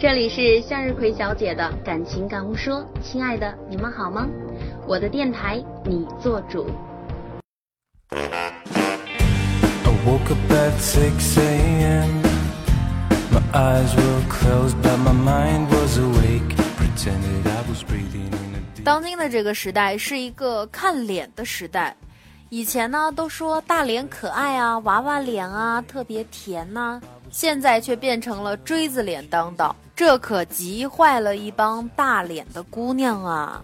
这里是向日葵小姐的感情感悟说，亲爱的，你们好吗？我的电台，你做主。当今的这个时代是一个看脸的时代，以前呢都说大脸可爱啊，娃娃脸啊，特别甜呐，现在却变成了锥子脸当道，这可急坏了一帮大脸的姑娘啊！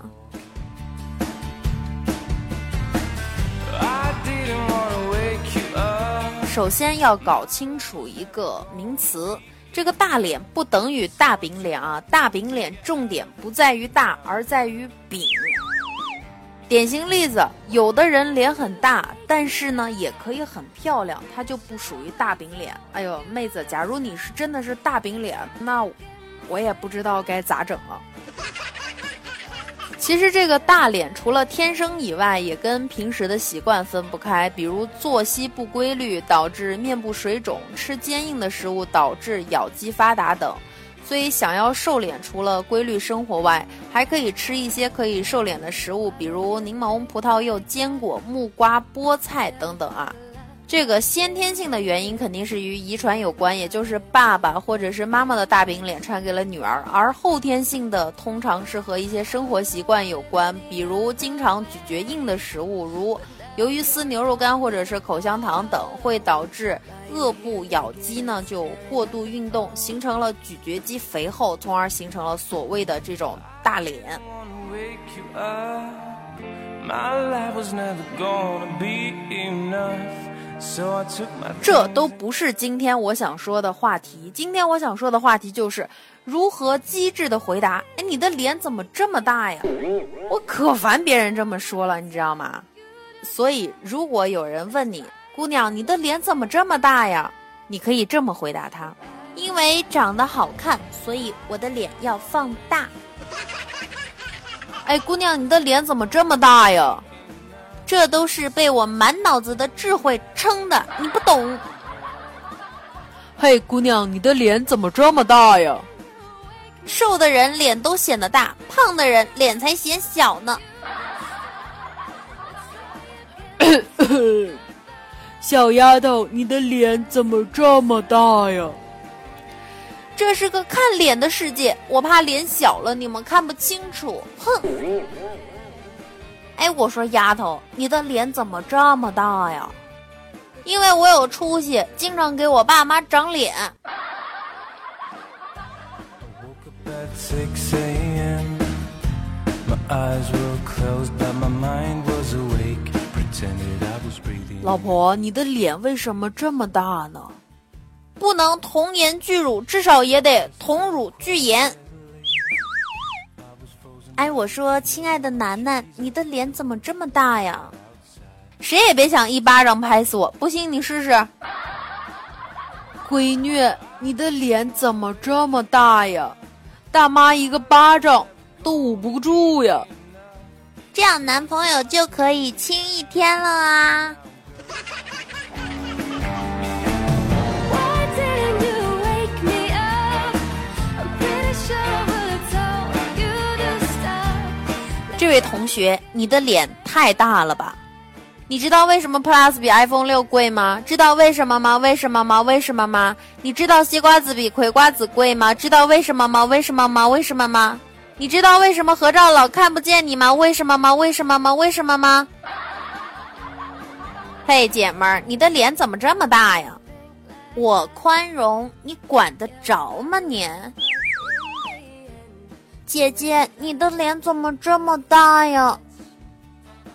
首先要搞清楚一个名词，这个大脸不等于大饼脸啊，大饼脸重点不在于大，而在于饼。典型例子，有的人脸很大，但是呢也可以很漂亮，他就不属于大饼脸。哎呦，妹子，假如你是真的是大饼脸，那我也不知道该咋整了。其实这个大脸除了天生以外，也跟平时的习惯分不开，比如作息不规律导致面部水肿，吃坚硬的食物导致咬肌发达等。所以想要瘦脸，除了规律生活外，还可以吃一些可以瘦脸的食物，比如柠檬、葡萄柚、坚果、木瓜、菠菜等等啊。这个先天性的原因肯定是与遗传有关，也就是爸爸或者是妈妈的大饼脸传给了女儿，而后天性的通常是和一些生活习惯有关，比如经常咀嚼硬的食物，如鱿鱼丝、牛肉干或者是口香糖等，会导致颚部咬肌呢就过度运动，形成了咀嚼肌肥厚，从而形成了所谓的这种大脸。这都不是今天我想说的话题。今天我想说的话题就是如何机智的回答。哎，你的脸怎么这么大呀？我可烦别人这么说了，你知道吗？所以，如果有人问你，姑娘，你的脸怎么这么大呀？你可以这么回答他：因为长得好看，所以我的脸要放大。哎，姑娘，你的脸怎么这么大呀？这都是被我满脑子的智慧撑的，你不懂。嘿，姑娘，你的脸怎么这么大呀？瘦的人脸都显得大，胖的人脸才显小呢。小丫头，你的脸怎么这么大呀？这是个看脸的世界，我怕脸小了你们看不清楚。哼。哎，我说丫头，你的脸怎么这么大呀？因为我有出息，经常给我爸妈长脸。老婆，你的脸为什么这么大呢？不能童颜巨乳，至少也得童乳巨颜。哎，我说，亲爱的楠楠，你的脸怎么这么大呀？谁也别想一巴掌拍死我，不信你试试。闺女，你的脸怎么这么大呀？大妈一个巴掌都捂不住呀。这样男朋友就可以亲一天了啊。同学，你的脸太大了吧？你知道为什么 Plus 比 iPhone 六贵吗？知道为什么吗？为什么吗？为什么吗？你知道西瓜子比葵瓜子贵吗？知道为什么吗？为什么吗？为什么吗？你知道为什么合照老看不见你吗？为什么吗？为什么吗？为什么吗？嘿，姐们儿，你的脸怎么这么大呀？我宽容，你管得着吗你？姐姐，你的脸怎么这么大呀？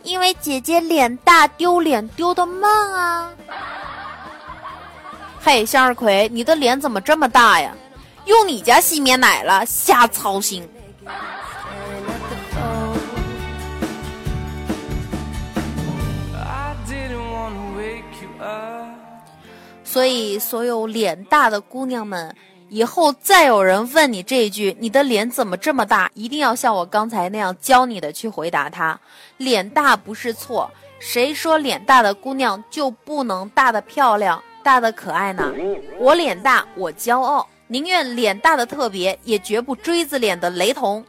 因为姐姐脸大，丢脸丢的慢啊。嘿，向日葵，你的脸怎么这么大呀？用你家洗面奶了，瞎操心。所以，所有脸大的姑娘们。以后再有人问你这一句“你的脸怎么这么大”，一定要像我刚才那样教你的去回答他。脸大不是错，谁说脸大的姑娘就不能大的漂亮、大的可爱呢？我脸大，我骄傲。宁愿脸大的特别，也绝不锥子脸的雷同。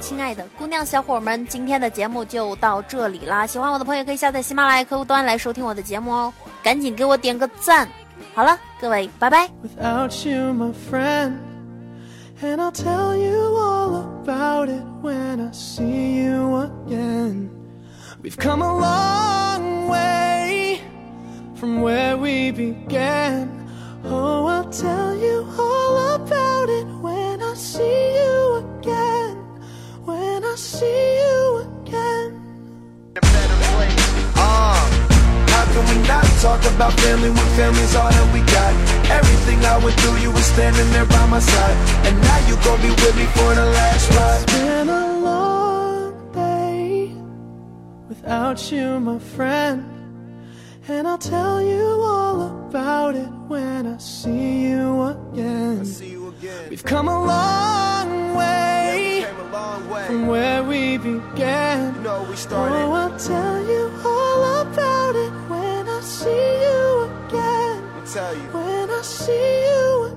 亲爱的姑娘小伙们，今天的节目就到这里啦。喜欢我的朋友可以下载喜马拉雅客户端来收听我的节目哦，赶紧给我点个赞。好了，各位，拜拜。without you, my friend. And I'll tell you all about it when I see you again. We've come a long way from where we began. Oh, I'll tell you all about it when I see you see you again. a better place. Uh, how can we not talk about family when family's all that we got? Everything I went through, you were standing there by my side. And now you gon' be with me for the last ride. It's been a long day without you, my friend. And I'll tell you all about it when I see you again. See you again. We've come a long way Came a long way from where we began. No, we started. Oh, I'll tell you all about it when I see you again. I'll tell you When I see you again.